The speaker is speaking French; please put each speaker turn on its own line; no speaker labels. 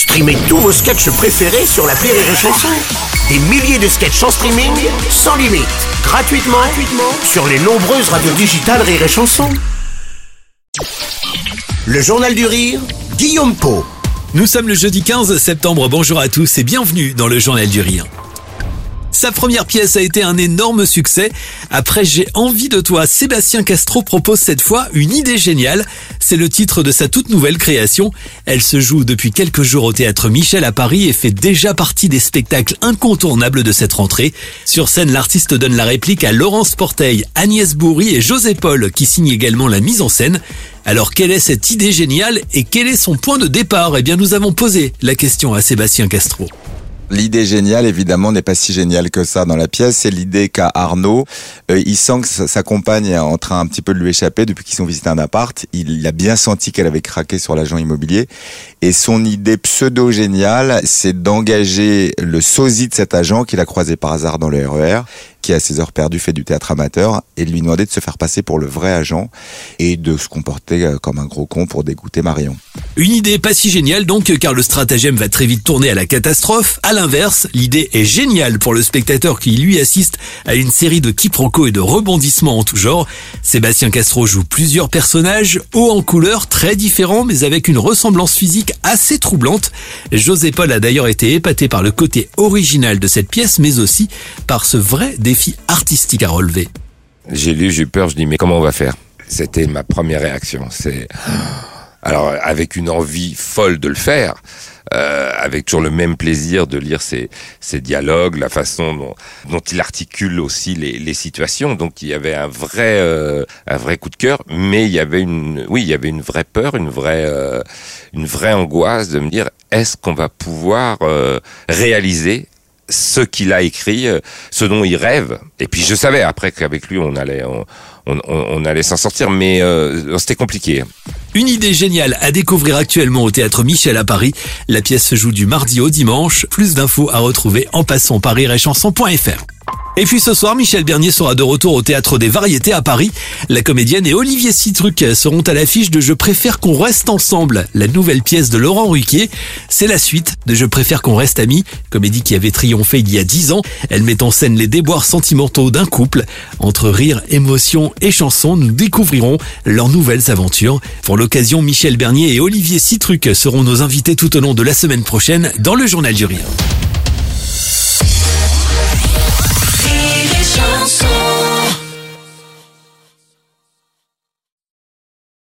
Streamez tous vos sketchs préférés sur la Rire et Chanson. Des milliers de sketchs en streaming, sans limite, gratuitement, sur les nombreuses radios digitales Rire et Chanson. Le Journal du Rire, Guillaume Po.
Nous sommes le jeudi 15 septembre, bonjour à tous et bienvenue dans le Journal du Rire. Sa première pièce a été un énorme succès. Après J'ai envie de toi, Sébastien Castro propose cette fois une idée géniale. C'est le titre de sa toute nouvelle création. Elle se joue depuis quelques jours au théâtre Michel à Paris et fait déjà partie des spectacles incontournables de cette rentrée. Sur scène, l'artiste donne la réplique à Laurence Porteil, Agnès Bourri et José Paul qui signent également la mise en scène. Alors quelle est cette idée géniale et quel est son point de départ? Eh bien nous avons posé la question à Sébastien Castro.
L'idée géniale, évidemment, n'est pas si géniale que ça dans la pièce. C'est l'idée qu'a Arnaud. Euh, il sent que sa compagne est en train un petit peu de lui échapper depuis qu'ils ont visité un appart. Il a bien senti qu'elle avait craqué sur l'agent immobilier. Et son idée pseudo-géniale, c'est d'engager le sosie de cet agent qu'il a croisé par hasard dans le RER qui à ses heures perdues fait du théâtre amateur et de lui demander de se faire passer pour le vrai agent et de se comporter euh, comme un gros con pour dégoûter Marion.
Une idée pas si géniale donc car le stratagème va très vite tourner à la catastrophe. À l'inverse, l'idée est géniale pour le spectateur qui lui assiste à une série de quiproquos et de rebondissements en tout genre. Sébastien Castro joue plusieurs personnages, hauts en couleur, très différents mais avec une ressemblance physique assez troublante. José Paul a d'ailleurs été épaté par le côté original de cette pièce mais aussi par ce vrai défi artistique à relever.
J'ai lu, j'ai eu peur, je dis mais comment on va faire? C'était ma première réaction. C'est alors avec une envie folle de le faire, euh, avec toujours le même plaisir de lire ses, dialogues, la façon dont, dont il articule aussi les, les, situations. Donc il y avait un vrai euh, un vrai coup de cœur, mais il y avait une oui il y avait une vraie peur, une vraie euh, une vraie angoisse de me dire est-ce qu'on va pouvoir réaliser ce qu'il a écrit, euh, ce dont il rêve? Et puis je savais après qu'avec lui on allait on, on, allait s'en sortir, mais euh, c'était compliqué.
Une idée géniale à découvrir actuellement au théâtre Michel à Paris. La pièce se joue du mardi au dimanche. Plus d'infos à retrouver en passant par chanson.fr. Et puis ce soir, Michel Bernier sera de retour au Théâtre des Variétés à Paris. La comédienne et Olivier Citruc seront à l'affiche de Je préfère qu'on reste ensemble, la nouvelle pièce de Laurent Ruquier. C'est la suite de Je préfère qu'on reste amis, comédie qui avait triomphé il y a dix ans. Elle met en scène les déboires sentimentaux d'un couple. Entre rire, émotion et chanson, nous découvrirons leurs nouvelles aventures. Pour l'occasion, Michel Bernier et Olivier Citruc seront nos invités tout au long de la semaine prochaine dans le Journal du Rire.